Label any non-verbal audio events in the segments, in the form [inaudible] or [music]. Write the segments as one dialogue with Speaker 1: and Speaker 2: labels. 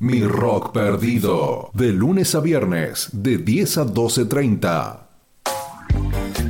Speaker 1: Mi Rock Perdido, de lunes a viernes, de 10 a 12.30.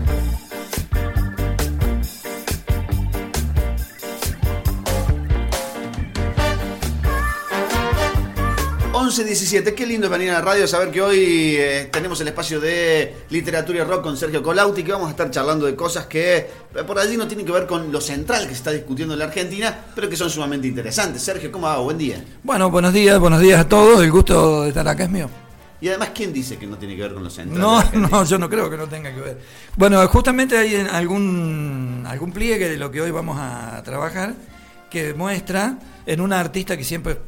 Speaker 2: 11.17, qué lindo venir a la radio, saber que hoy eh, tenemos el espacio de literatura y rock con Sergio Colauti, que vamos a estar charlando de cosas que eh, por allí no tienen que ver con lo central que se está discutiendo en la Argentina, pero que son sumamente interesantes. Sergio, ¿cómo va? Buen día.
Speaker 3: Bueno, buenos días, buenos días a todos, el gusto de estar acá es mío.
Speaker 2: Y además, ¿quién dice que no tiene que ver con lo central?
Speaker 3: No, [laughs] no, yo no creo que no tenga que ver. Bueno, justamente hay algún, algún pliegue de lo que hoy vamos a trabajar que muestra en una artista que siempre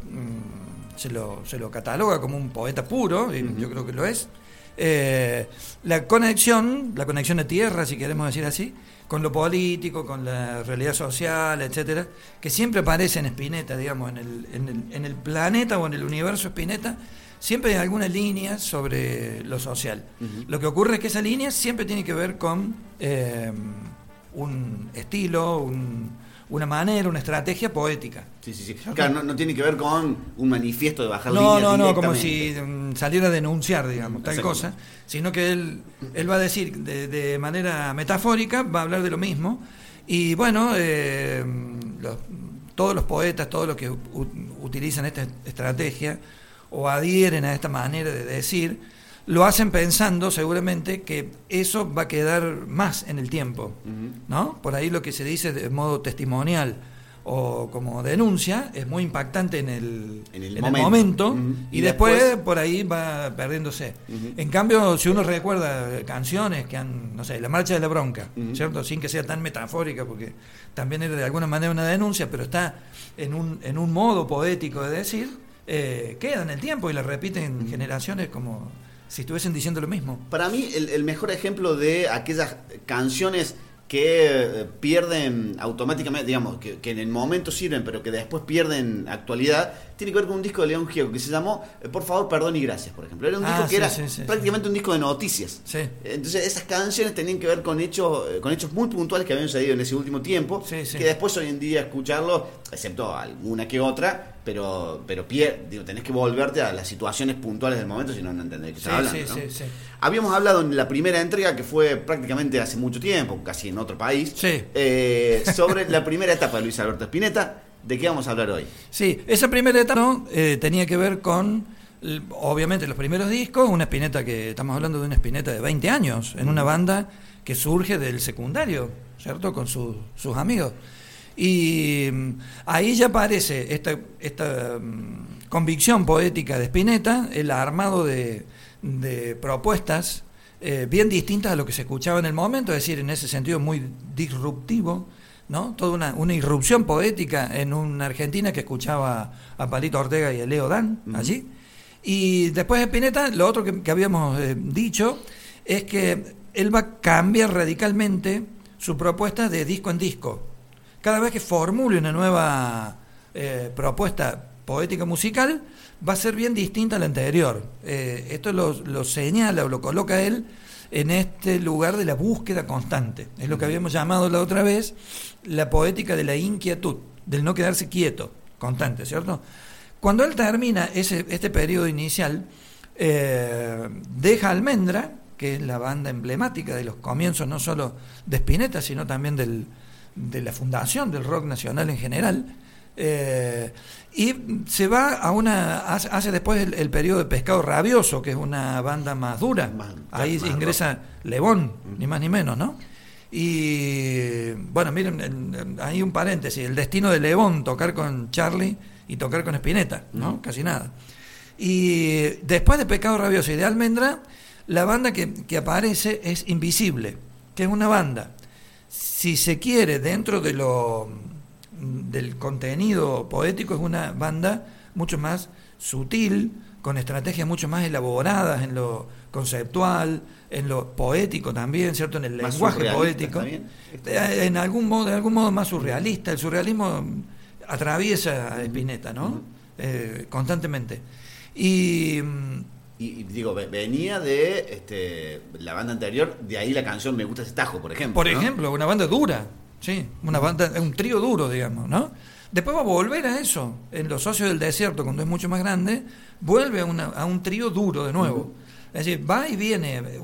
Speaker 3: se lo, se lo cataloga como un poeta puro, y yo creo que lo es. Eh, la conexión, la conexión de tierra, si queremos decir así, con lo político, con la realidad social, etcétera, que siempre aparece en Spinetta, digamos, en el, en el, en el planeta o en el universo Spinetta, siempre hay alguna línea sobre lo social. Lo que ocurre es que esa línea siempre tiene que ver con eh, un estilo, un, una manera, una estrategia poética.
Speaker 2: Sí, sí, sí. Claro, no, tiene que ver con un manifiesto de bajar
Speaker 3: no, No, no, como si mm, saliera a denunciar, digamos, tal cosa, sino que él, él va a decir de, manera metafórica, va a hablar de lo mismo. Y bueno, eh, todos los poetas, todos los que utilizan esta estrategia o adhieren a esta manera de decir, lo hacen pensando seguramente que eso va a quedar más en el tiempo, ¿no? Por ahí lo que se dice de modo testimonial o como denuncia es muy impactante en el, en el momento, y, después, por ahí va perdiéndose. En cambio, si uno recuerda canciones que han, no sé, La Marcha de la Bronca, ¿cierto? Sin que sea tan metafórica, porque también era de alguna manera una denuncia, pero está en un, en un modo poético de decir, eh, queda en el tiempo y la repiten generaciones como si estuviesen diciendo lo mismo.
Speaker 2: Para mí, el, mejor ejemplo de aquellas canciones que eh, pierden automáticamente, digamos, que, en el momento sirven, pero que después pierden actualidad, tiene que ver con un disco de León Gieco que se llamó eh, Por favor, perdón y gracias, por ejemplo. Era un disco ah, que era prácticamente un disco de noticias. Entonces, esas canciones tenían que ver con hechos, eh, con hechos muy puntuales que habían sucedido en ese último tiempo, que después hoy en día escucharlo, excepto alguna que otra, pero, pero digo, tenés que volverte a las situaciones puntuales del momento, si no, no entendés qué está hablando. Habíamos hablado en la primera entrega, que fue prácticamente hace mucho tiempo, casi en otro país, eh, sobre la primera etapa de Luis Alberto Spinetta. ¿De qué vamos a hablar hoy?
Speaker 3: Sí, esa primera etapa eh, tenía que ver con, obviamente, los primeros discos, una Spinetta que estamos hablando de una Spinetta de 20 años, en una banda que surge del secundario, ¿cierto? Con sus amigos. Y mm, ahí ya aparece esta, esta mm, convicción poética de Spinetta, el armado de, propuestas eh, bien distintas a lo que se escuchaba en el momento, es decir, en ese sentido muy disruptivo, ¿no? Toda una, una irrupción poética en una Argentina que escuchaba a Palito Ortega y a Leo Dan allí. Y después de Spinetta, lo otro que, habíamos eh, dicho es que él va a cambiar radicalmente su propuesta de disco en disco cada vez que formule una nueva eh, propuesta poética musical, va a ser bien distinta a la anterior. Eh, esto lo, señala o lo coloca él en este lugar de la búsqueda constante. Es lo que habíamos llamado la otra vez la poética de la inquietud, del no quedarse quieto, constante, ¿cierto? Cuando él termina ese, este periodo inicial, eh, deja Almendra, que es la banda emblemática de los comienzos no solo de Spinetta, sino también del, de la fundación del rock nacional en general. Eh, y se va a una. Hace, después el, periodo de Pescado Rabioso, que es una banda más dura. Ahí ingresa Lebón, ni más ni menos, ¿no? Y bueno, miren, hay un paréntesis: el destino de Lebón, tocar con Charlie y tocar con Spinetta, ¿no? Casi nada. Y después de Pescado Rabioso y de Almendra, la banda que, que aparece es Invisible, que es una banda si se quiere, dentro de lo del contenido poético, es una banda mucho más sutil, con estrategias mucho más elaboradas en lo conceptual, en lo poético también, ¿cierto? En el lenguaje poético. Eh, en algún modo, de algún modo más surrealista. El surrealismo atraviesa a Spinetta, ¿no? Eh, constantemente. Y,
Speaker 4: y, digo, venía de este, la banda anterior, de ahí la canción Me gusta ese tajo, por ejemplo.
Speaker 3: Por ejemplo, una banda dura, sí, una banda, un trío duro, digamos, ¿no? Después va a volver a eso, en Los Socios del Desierto, cuando es mucho más grande, vuelve a, un trío duro de nuevo. Es decir, va y viene, de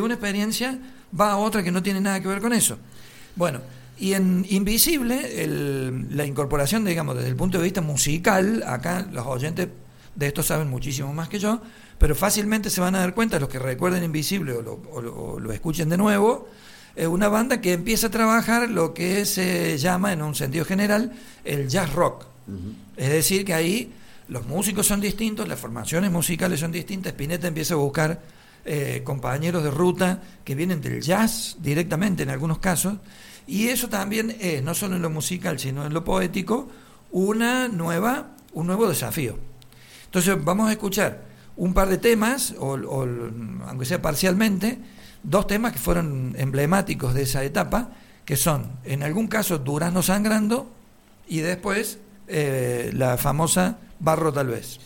Speaker 3: una experiencia va a otra que no tiene nada que ver con eso. Bueno, y en Invisible, la incorporación, digamos, desde el punto de vista musical, acá los oyentes de esto saben muchísimo más que yo, pero fácilmente se van a dar cuenta, los que recuerden Invisible o lo, escuchen de nuevo, es una banda que empieza a trabajar lo que se llama, en un sentido general, el jazz rock. Es decir, que ahí los músicos son distintos, las formaciones musicales son distintas, Spinetta empieza a buscar eh, compañeros de ruta que vienen del jazz directamente en algunos casos, y eso también es, no solo en lo musical, sino en lo poético, una nueva, un nuevo desafío. Entonces vamos a escuchar un par de temas, o, aunque sea parcialmente, dos temas que fueron emblemáticos de esa etapa, que son, en algún caso, Durazno sangrando y después eh, la famosa Barro tal vez.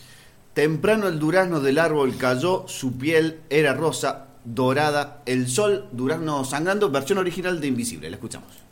Speaker 4: Temprano el durazno del árbol cayó, su piel era rosa, dorada, el sol, durazno sangrando, versión original de Invisible. La escuchamos.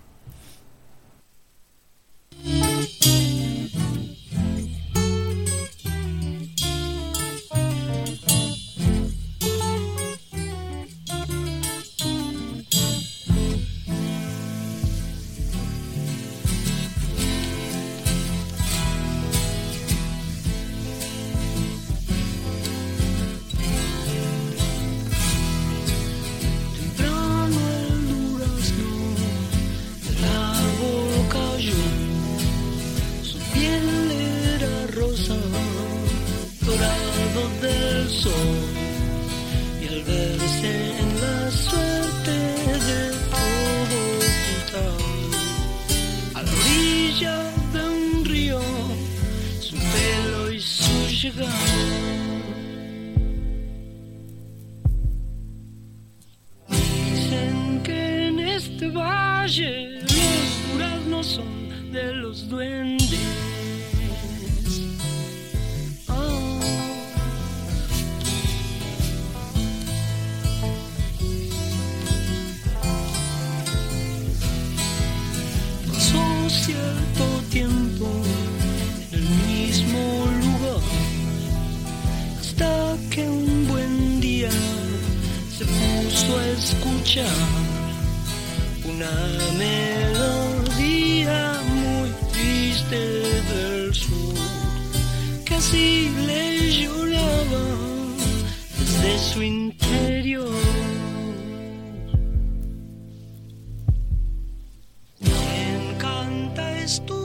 Speaker 2: chegar. eres.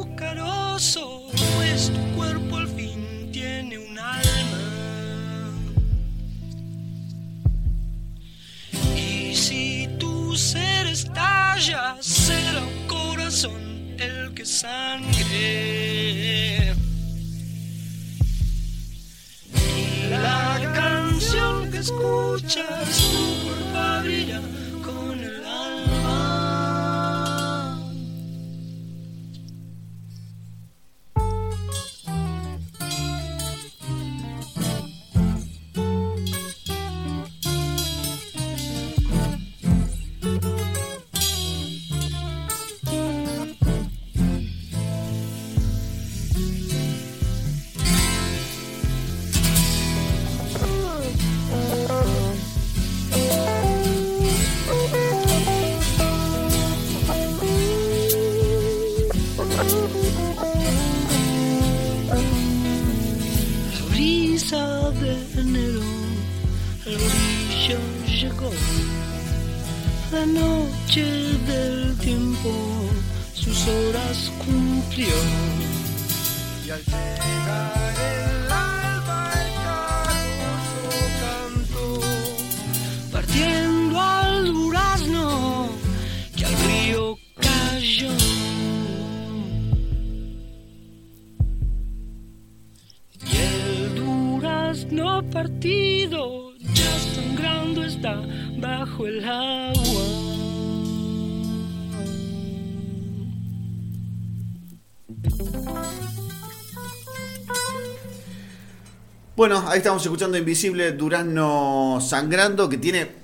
Speaker 2: La noche del tiempo sus horas cumplió. Y al llegar el
Speaker 4: alba el caluroso cantó, partiendo al durazno que al río cayó. Y el durazno partió el
Speaker 2: agua.
Speaker 4: Bueno, ahí estamos escuchando Invisible Durazno Sangrando, que tiene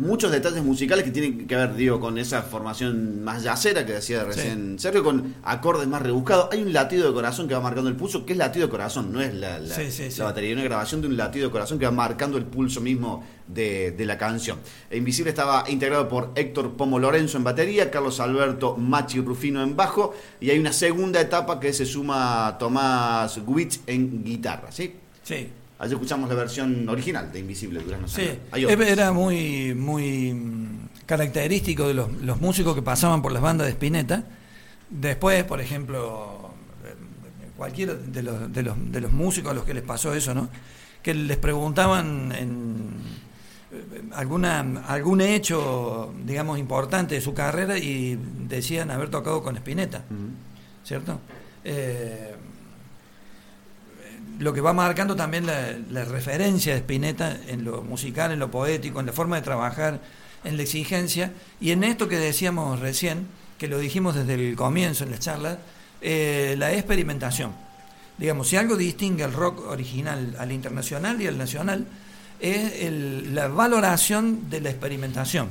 Speaker 4: muchos detalles musicales que tienen que ver, digo, con esa formación más yacera que decía recién Sergio, con acordes más rebuscados. Hay un latido de corazón que va marcando el pulso, que es latido de corazón, no es la, la,
Speaker 3: Sí, sí,
Speaker 4: la
Speaker 3: sí.
Speaker 4: batería, una grabación de un latido de corazón que va marcando el pulso mismo de, de la canción. E Invisible estaba integrado por Héctor Pomo Lorenzo en batería, Carlos Alberto Machi Rufino en bajo, y hay una segunda etapa que se suma Tomás Gubitz en guitarra, ¿sí?
Speaker 3: Sí.
Speaker 4: Allí escuchamos la versión original de Invisible Durazno
Speaker 3: Sí, era muy, muy mm, característico de los, los músicos que pasaban por las bandas de Spinetta. Después, por ejemplo, eh, cualquiera de los, de, los, de los músicos a los que les pasó eso, ¿no? Que les preguntaban en eh, alguna, algún hecho, digamos, importante de su carrera y decían haber tocado con Spinetta, ¿cierto? Eh, lo que va marcando también la, la referencia de Spinetta en lo musical, en lo poético, en la forma de trabajar, en la exigencia y en esto que decíamos recién, que lo dijimos desde el comienzo en las charlas, eh, la experimentación. Digamos, si algo distingue al rock original al internacional y al nacional, es el- la valoración de la experimentación,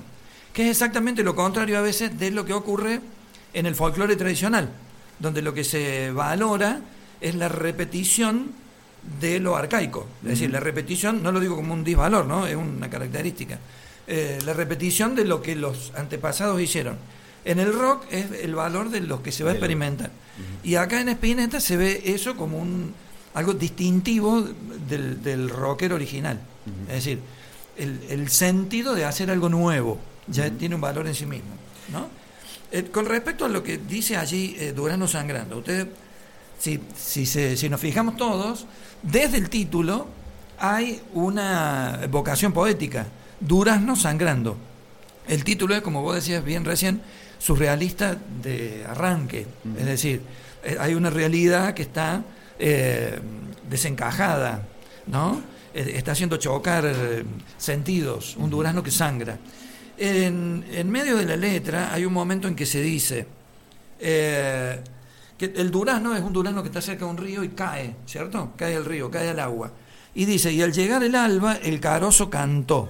Speaker 3: que es exactamente lo contrario a veces de lo que ocurre en el folclore tradicional, donde lo que se valora es la repetición de lo arcaico. Es decir, la repetición, no lo digo como un disvalor, ¿no? es una característica. Eh, la repetición de lo que los antepasados hicieron. En el rock es el valor de lo que se va a experimentar. Y acá en Spinetta se ve eso como un algo distintivo del, del rocker original. Es decir, el, el sentido de hacer algo nuevo ya tiene un valor en sí mismo. ¿no? Eh, con respecto a lo que dice allí eh, Durano Sangrando, ustedes, si, si, se- si nos fijamos todos, desde el título hay una vocación poética, Durazno Sangrando. El título es, como vos decías bien recién, surrealista de arranque. Es decir, eh, hay una realidad que está eh, desencajada, ¿no? Eh, está haciendo chocar eh, sentidos, un durazno que sangra. En, en medio de la letra hay un momento en que se dice eh, que el durazno es un durazno que está cerca de un río y cae, ¿cierto? Cae al río, cae al agua. Y dice, y al llegar el alba, el carozo cantó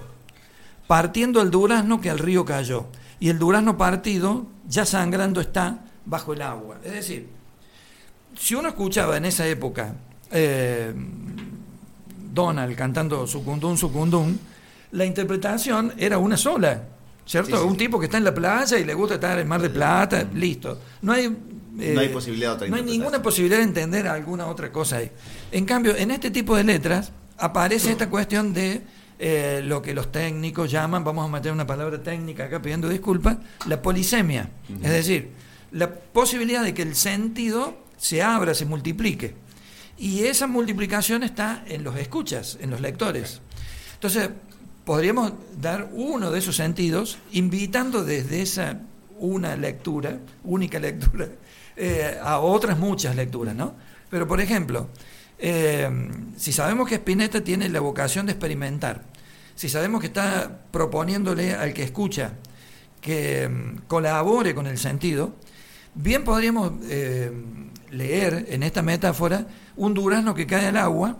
Speaker 3: partiendo el durazno que al río cayó, y el durazno partido ya sangrando está bajo el agua. Es decir, si uno escuchaba en esa época eh, Donald cantando Sucundún, Sucundún, la interpretación era una sola, ¿cierto?
Speaker 4: Sí, sí.
Speaker 3: Un tipo que está en la playa y le gusta estar en Mar de Plata, listo. No hay, eh,
Speaker 4: No hay posibilidad de otra
Speaker 3: No hay ninguna posibilidad de entender alguna otra cosa ahí. En cambio, en este tipo de letras aparece esta cuestión de eh, lo que los técnicos llaman, vamos a meter una palabra técnica acá pidiendo disculpas, la polisemia. Es decir, la posibilidad de que el sentido se abra, se multiplique. Y esa multiplicación está en los escuchas, en los lectores. Entonces, podríamos dar uno de esos sentidos invitando desde esa una lectura, única lectura, eh, a otras muchas lecturas, ¿no? Pero, por ejemplo, eh, si sabemos que Spinetta tiene la vocación de experimentar, si sabemos que está proponiéndole al que escucha que mm, colabore con el sentido, bien podríamos eh, leer en esta metáfora un durazno que cae al agua,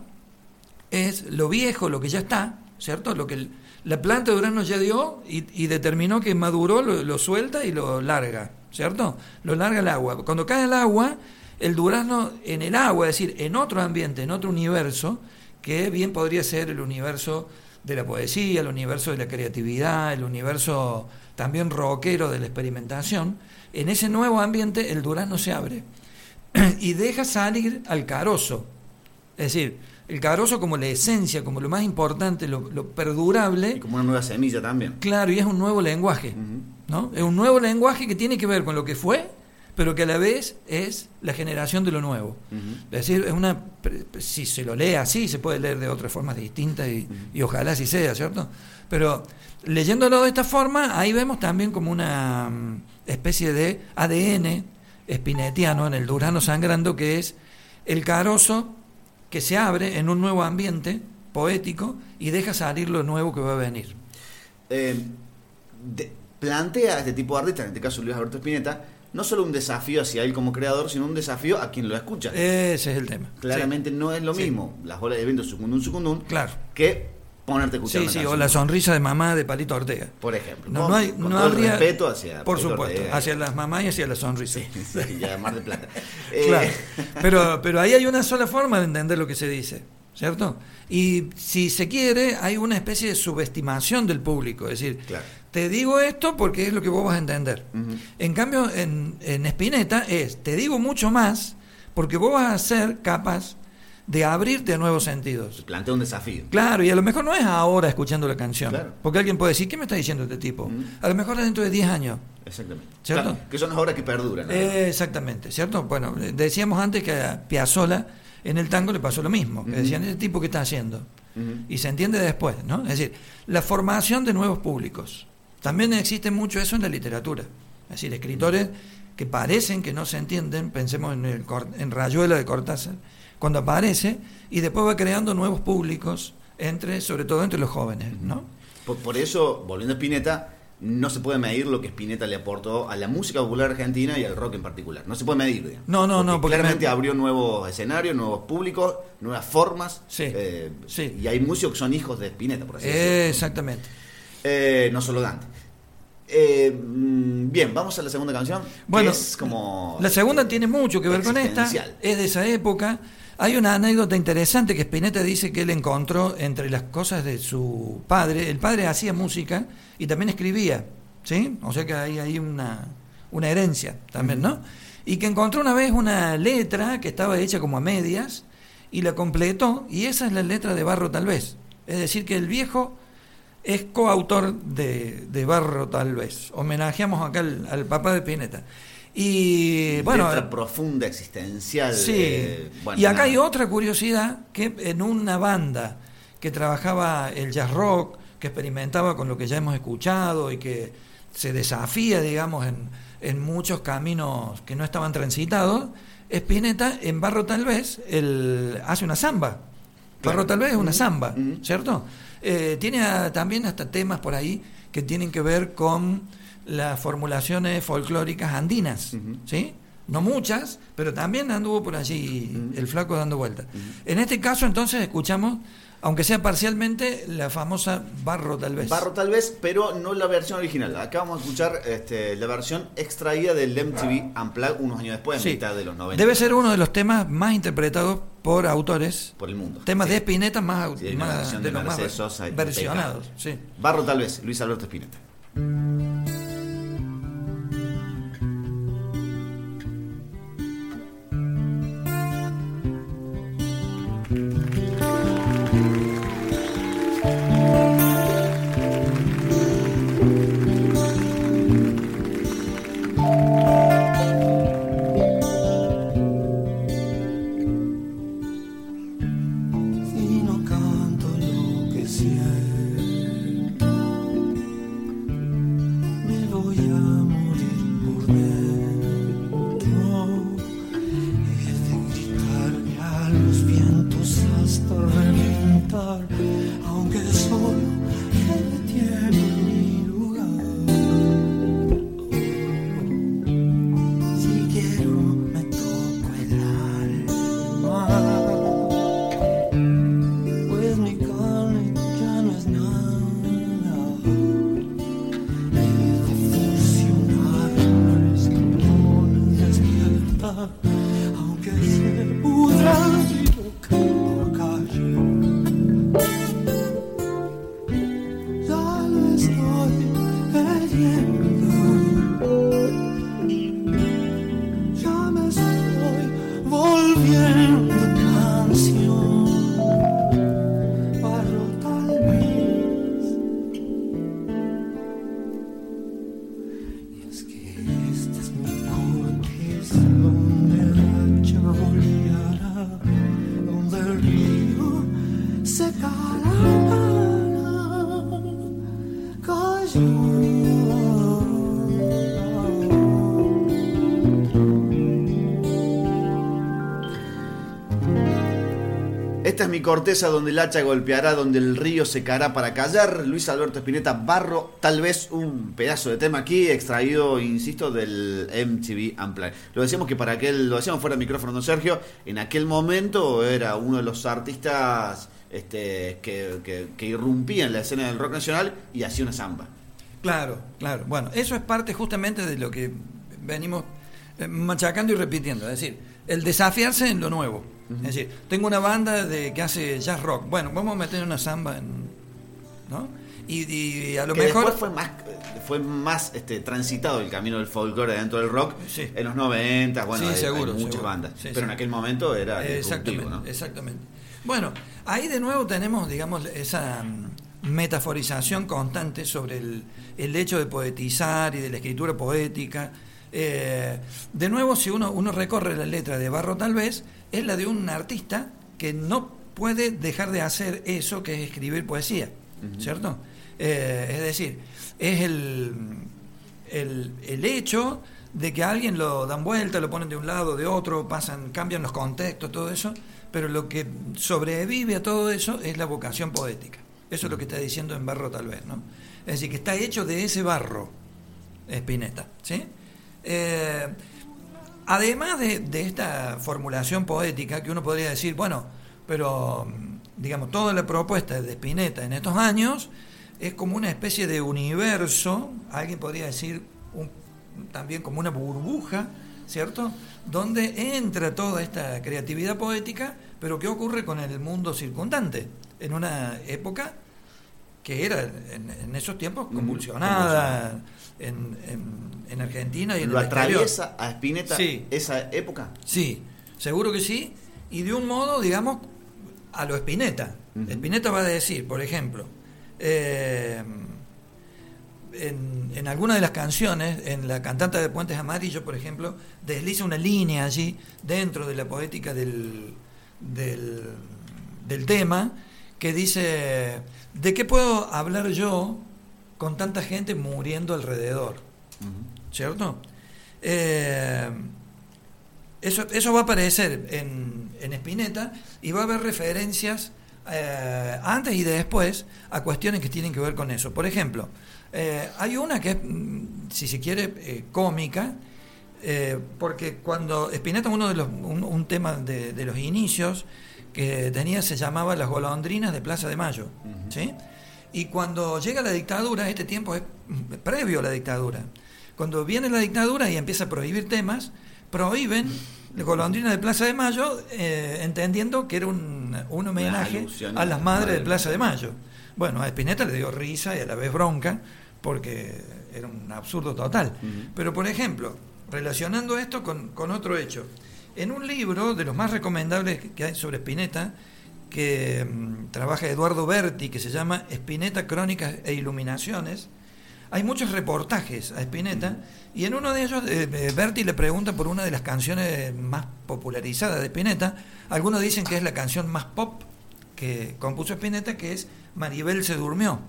Speaker 3: es lo viejo, lo que ya está, ¿cierto? Lo que la planta de durazno ya dio y, determinó que maduró, lo suelta y lo larga, ¿cierto? Lo larga al agua. Cuando cae al agua, el durazno en el agua, es decir, en otro ambiente, en otro universo, que bien podría ser el universo de la poesía, el universo de la creatividad, el universo también rockero de la experimentación, en ese nuevo ambiente el durazno se abre [clears throat] y deja salir al carozo. Es decir, el carozo como la esencia, como lo más importante, lo, lo perdurable,
Speaker 4: Y como una nueva semilla también.
Speaker 3: claro, y es un nuevo lenguaje. ¿no? Es un nuevo lenguaje que tiene que ver con lo que fue, pero que a la vez es la generación de lo nuevo. Es decir, es una si se lo lee así, se puede leer de otras formas distintas y, y ojalá así sea, ¿cierto? Pero leyéndolo de esta forma, ahí vemos también como una mm, especie de ADN espinetiano en el Durano sangrando, que es el carozo que se abre en un nuevo ambiente, poético y deja salir lo nuevo que va a venir.
Speaker 4: Eh, de- plantea a este tipo de artista, en este caso Luis Alberto Spinetta, no solo un desafío hacia él como creador, sino un desafío a quien lo escucha.
Speaker 3: Ese es el tema.
Speaker 4: Claramente no es lo
Speaker 3: Sí.
Speaker 4: mismo las olas de viento sucundún sucundún
Speaker 3: Claro.
Speaker 4: que ponerte a
Speaker 3: Sí,
Speaker 4: escuchar
Speaker 3: sí,
Speaker 4: una
Speaker 3: sí, o la sonrisa de mamá de Palito Ortega.
Speaker 4: Por ejemplo.
Speaker 3: No,
Speaker 4: con-
Speaker 3: no hay,
Speaker 4: con
Speaker 3: no
Speaker 4: todo el
Speaker 3: habría-
Speaker 4: respeto hacia
Speaker 3: Por
Speaker 4: Palito
Speaker 3: supuesto,
Speaker 4: Ortega.
Speaker 3: hacia las mamás y hacia la sonrisa.
Speaker 4: Sí, y a Mar del Plata. [laughs] Eh,
Speaker 3: Claro. [laughs] Pero, pero ahí hay una sola forma de entender lo que se dice, ¿cierto? Y si se quiere, hay una especie de subestimación del público. Es decir,
Speaker 4: Claro.
Speaker 3: te digo esto porque es lo que vos vas a entender. En cambio, en, en Spinetta es, te digo mucho más porque vos vas a ser capaz de abrirte a nuevos sentidos.
Speaker 4: plantea un desafío.
Speaker 3: Claro, y a lo mejor no es ahora escuchando la canción.
Speaker 4: Claro.
Speaker 3: Porque alguien puede decir, ¿qué me está diciendo este tipo?
Speaker 4: Ujú.
Speaker 3: A lo mejor dentro de 10 años.
Speaker 4: Exactamente.
Speaker 3: ¿Cierto?
Speaker 4: Claro, que son las obras que perduran. ¿no?
Speaker 3: Eh, exactamente, ¿cierto? Bueno, decíamos antes que a Piazzolla en el tango le pasó lo mismo. Que decían, ¿este tipo qué está haciendo? Y se entiende después, ¿no? Es decir, la formación de nuevos públicos. También existe mucho eso en la literatura. Es decir, escritores que parecen que no se entienden, pensemos en, el, en Rayuela de Cortázar, cuando aparece y después va creando nuevos públicos, entre, sobre todo entre los jóvenes, ¿no?
Speaker 4: Por, por eso, volviendo a Spinetta, no se puede medir lo que Spinetta le aportó a la música popular argentina y al rock en particular. No se puede medir. digamos.
Speaker 3: No, no, no, porque
Speaker 4: claramente
Speaker 3: me-
Speaker 4: abrió nuevos escenarios, nuevos públicos, nuevas formas.
Speaker 3: Sí,
Speaker 4: eh,
Speaker 3: sí.
Speaker 4: Y hay músicos que son hijos de Spinetta, por así
Speaker 3: Eh,
Speaker 4: decirlo.
Speaker 3: exactamente.
Speaker 4: Eh, no solo Dante. Eh, mm, bien, vamos a la segunda canción. que
Speaker 3: Bueno,
Speaker 4: es como.
Speaker 3: La segunda tiene mucho que ver con esta, es de esa época. Hay una anécdota interesante que Spinetta dice que él encontró entre las cosas de su padre. El padre hacía música y también escribía, ¿sí? O sea que hay ahí una, una herencia también, ¿no? Y que encontró una vez una letra que estaba hecha como a medias y la completó y esa es la letra de Barro tal vez. Es decir, que el viejo es coautor de, de Barro tal vez. Homenajeamos acá al, al papá de Spinetta. Y bueno,
Speaker 4: Letra profunda, existencial.
Speaker 3: sí.
Speaker 4: eh, bueno,
Speaker 3: y acá
Speaker 4: nada.
Speaker 3: hay otra curiosidad que en una banda que trabajaba el jazz rock, que experimentaba con lo que ya hemos escuchado y que se desafía, digamos, en, en muchos caminos que no estaban transitados, Spinetta en Barro tal vez el, hace una samba.
Speaker 4: Claro.
Speaker 3: Barro tal vez es una samba,
Speaker 4: Ujú.
Speaker 3: ¿cierto? Eh, tiene también hasta temas por ahí que tienen que ver con las formulaciones folclóricas andinas. ¿sí? No muchas, pero también anduvo por allí el flaco dando vueltas. En este caso, entonces, escuchamos, aunque sea parcialmente, la famosa Barro tal vez.
Speaker 4: Barro tal vez, pero no la versión original. Acá vamos a escuchar este, la versión extraída del MTV Unplugged unos años después, en
Speaker 3: Sí.
Speaker 4: mitad de los 90.
Speaker 3: Debe ser uno de los temas más interpretados por autores,
Speaker 4: por el mundo.
Speaker 3: temas
Speaker 4: Sí.
Speaker 3: de Spinetta más,
Speaker 4: Sí,
Speaker 3: más- de
Speaker 4: de
Speaker 3: los más
Speaker 4: Sosa y
Speaker 3: versionados.
Speaker 4: Barro tal vez, Luis Alberto Spinetta.
Speaker 5: Mi corteza donde el
Speaker 4: hacha golpeará, donde el río secará para callar. Luis Alberto Spinetta, Barro, tal vez un pedazo de tema aquí, extraído, insisto, del MTV Unplugged. Lo decíamos que para aquel, lo decíamos fuera de micrófono, don Sergio, en aquel momento era uno de los artistas este, que, que, que irrumpía en la escena del rock nacional y hacía una samba.
Speaker 3: Claro, claro. Bueno, eso es parte justamente de lo que venimos eh, machacando y repitiendo. Es decir, el desafiarse en lo nuevo. Es decir, tengo una banda de que hace jazz rock. Bueno, vamos a meter una samba en. ¿No? Y, y a lo
Speaker 4: que
Speaker 3: mejor.
Speaker 4: fue más, fue más este, transitado el camino del folclore dentro del rock
Speaker 3: Sí.
Speaker 4: en los 90, bueno,
Speaker 3: Sí,
Speaker 4: hay,
Speaker 3: seguro,
Speaker 4: hay muchas
Speaker 3: seguro.
Speaker 4: bandas.
Speaker 3: Sí,
Speaker 4: pero en aquel momento era
Speaker 3: Exactamente,
Speaker 4: ¿no?
Speaker 3: exactamente. Bueno, ahí de nuevo tenemos, digamos, esa mm, metaforización constante sobre el, el hecho de poetizar y de la escritura poética. Eh, de nuevo, si uno, uno recorre la letra de Barro tal vez, es la de un artista que no puede dejar de hacer eso que es escribir poesía, ¿cierto? Eh, es decir, es el, el, el hecho de que a alguien lo dan vuelta, lo ponen de un lado, de otro, pasan, cambian los contextos, todo eso, pero lo que sobrevive a todo eso es la vocación poética. Eso es lo que está diciendo en barro tal vez, ¿no? Es decir, que está hecho de ese barro, Spinetta, ¿sí? Eh, además de, esta formulación poética, que uno podría decir, bueno, pero mm, digamos, toda la propuesta de Spinetta en estos años es como una especie de universo, alguien podría decir también como una burbuja, ¿cierto? Donde entra toda esta creatividad poética, pero ¿qué ocurre con el mundo circundante? En una época que era en, en esos tiempos convulsionada en, en- en Argentina y en
Speaker 4: ¿Lo
Speaker 3: el exterior.
Speaker 4: atraviesa a Spinetta
Speaker 3: Sí.
Speaker 4: esa época?
Speaker 3: Sí, seguro que sí. Y de un modo, digamos, a lo Spinetta. Spinetta va a decir, por ejemplo, eh, en, en alguna de las canciones, en la cantante de Puentes Amarillos, por ejemplo, desliza una línea allí dentro de la poética del, del, del tema que dice, ¿de qué puedo hablar yo con tanta gente muriendo alrededor? ¿Cierto? Eh, eso, eso va a aparecer en, en Spinetta y va a haber referencias eh, antes y después a cuestiones que tienen que ver con eso. Por ejemplo, eh, hay una que es, mm, si se quiere, eh, cómica, porque cuando Spinetta, uno de los, un, un tema de, de los inicios que tenía se llamaba Las golondrinas de Plaza de Mayo. ¿sí? Y cuando llega la dictadura, este tiempo es previo a la dictadura. Cuando viene la dictadura y empieza a prohibir temas, prohíben la golondrina de Plaza de Mayo, eh, entendiendo que era un, un homenaje a las madres de. Plaza de Mayo. Bueno, a Spinetta le dio risa y a la vez bronca, porque era un absurdo total. Pero, por ejemplo, relacionando esto con, con otro hecho, en un libro de los más recomendables que hay sobre Spinetta, que mm, trabaja Eduardo Berti, que se llama Spinetta, Crónicas e Iluminaciones, hay muchos reportajes a Spinetta y en uno de ellos eh, eh, Berti le pregunta por una de las canciones más popularizadas de Spinetta. Algunos dicen que es la canción más pop que compuso Spinetta, que es Maribel se durmió.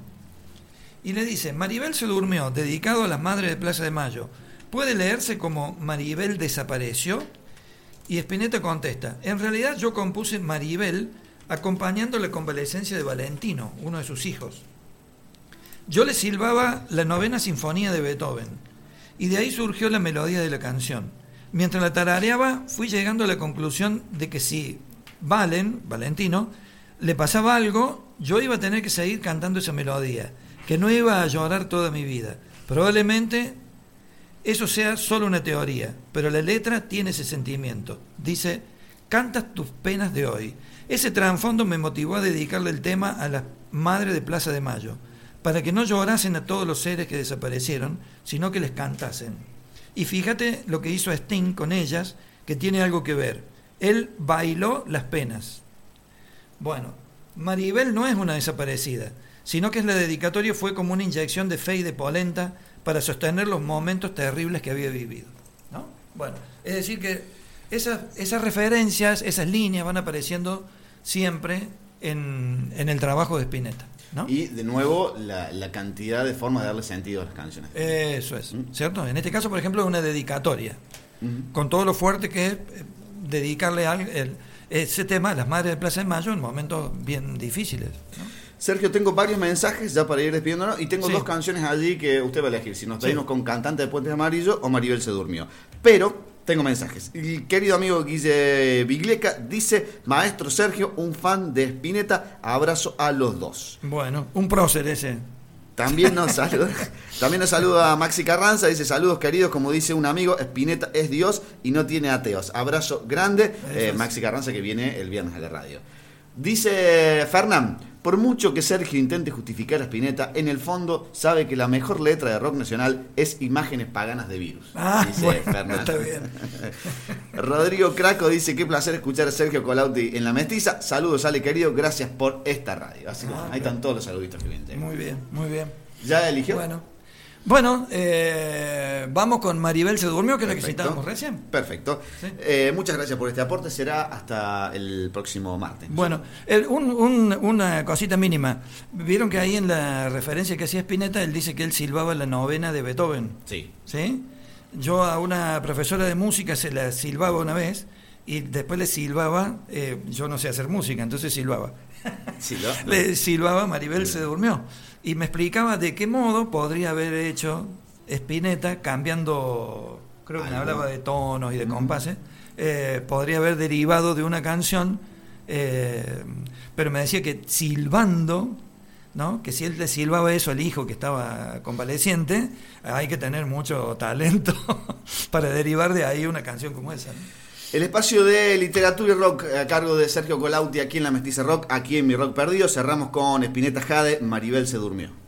Speaker 3: Y le dice, Maribel se durmió, dedicado a las madres de Plaza de Mayo. ¿Puede leerse como Maribel desapareció? Y Spinetta contesta, en realidad yo compuse Maribel acompañando la convalecencia de Valentino, uno de sus hijos. Yo le silbaba la novena sinfonía de Beethoven y de ahí surgió la melodía de la canción. Mientras la tarareaba fui llegando a la conclusión de que si Valen, Valentino, le pasaba algo, yo iba a tener que seguir cantando esa melodía, que no iba a llorar toda mi vida. Probablemente eso sea solo una teoría, pero la letra tiene ese sentimiento. Dice, cantas tus penas de hoy. Ese trasfondo me motivó a dedicarle el tema a la madre de Plaza de Mayo, para que no llorasen a todos los seres que desaparecieron, sino que les cantasen. Y fíjate lo que hizo Sting con ellas, que tiene algo que ver. Él bailó las penas. Bueno, Maribel no es una desaparecida, sino que la dedicatoria fue como una inyección de fe y de polenta para sostener los momentos terribles que había vivido. ¿no? Bueno, es decir que esas, esas referencias, esas líneas van apareciendo siempre en, en el trabajo de Spinetta. ¿no?
Speaker 4: Y de nuevo, la, la cantidad de formas de darle sentido a las canciones.
Speaker 3: Eso es, ¿cierto? En este caso, por ejemplo, una dedicatoria, con todo lo fuerte que es eh, dedicarle algo. el- ese tema, las madres de Plaza de Mayo, en momentos bien difíciles. ¿no?
Speaker 4: Sergio, tengo varios mensajes ya para ir despidiéndonos y tengo
Speaker 3: Sí.
Speaker 4: dos canciones allí que usted va a elegir. Si nos pedimos con Cantante de Puentes Amarillo o Maribel se durmió. Pero tengo mensajes. El querido amigo Guille Vigleca dice, Maestro Sergio, un fan de Spinetta, abrazo a los dos.
Speaker 3: Bueno, un prócer ese.
Speaker 4: También nos [laughs] saluda, también nos saluda Maxi Carranza, dice saludos queridos, como dice un amigo, Spinetta es Dios y no tiene ateos. Abrazo grande, eh. Maxi Carranza que viene el viernes a la radio. Dice Fernán, por mucho que Sergio intente justificar a Spinetta, en el fondo sabe que la mejor letra de rock nacional es Imágenes Paganas de Virus.
Speaker 3: Ah, [laughs]
Speaker 4: dice
Speaker 3: bueno,
Speaker 4: Fernán.
Speaker 3: está bien. [laughs]
Speaker 4: Rodrigo Craco dice, qué placer escuchar a Sergio Colauti en La Mestiza. Saludos, Ale querido, gracias por esta radio. Así que
Speaker 3: Ah,
Speaker 4: ahí están todos los saluditos que vienen.
Speaker 3: Muy bien, muy bien.
Speaker 4: ¿Ya eligió?
Speaker 3: Bueno, bueno eh, vamos con Maribel se durmió, que es la que citábamos recién.
Speaker 4: Perfecto.
Speaker 3: Sí.
Speaker 4: Eh, muchas gracias por este aporte. Será hasta el próximo martes.
Speaker 3: Bueno, el- un- un- una cosita mínima. Vieron que ahí en la referencia que hacía Spinetta, él dice que él silbaba la novena de Beethoven.
Speaker 4: Sí.
Speaker 3: ¿Sí? Yo a una profesora de música se la silbaba una vez y después le silbaba, eh, yo no sé hacer música, entonces silbaba.
Speaker 4: ¿no? [laughs]
Speaker 3: Le silbaba, Maribel se durmió. Y me explicaba de qué modo podría haber hecho Spinetta cambiando, creo que me hablaba de tonos y de compases, eh, podría haber derivado de una canción, eh, pero me decía que silbando, ¿no? que si él le silbaba eso al hijo que estaba convaleciente, hay que tener mucho talento [laughs] para derivar de ahí una canción como esa. ¿no?
Speaker 4: El espacio de literatura y rock a cargo de Sergio Colauti aquí en la Mestiza Rock, aquí en Mi Rock Perdido. Cerramos con Espineta Jade, Maribel se durmió.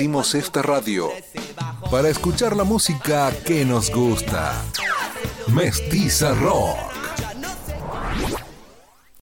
Speaker 1: Hicimos esta radio para escuchar la música que nos gusta. Mestiza Rock.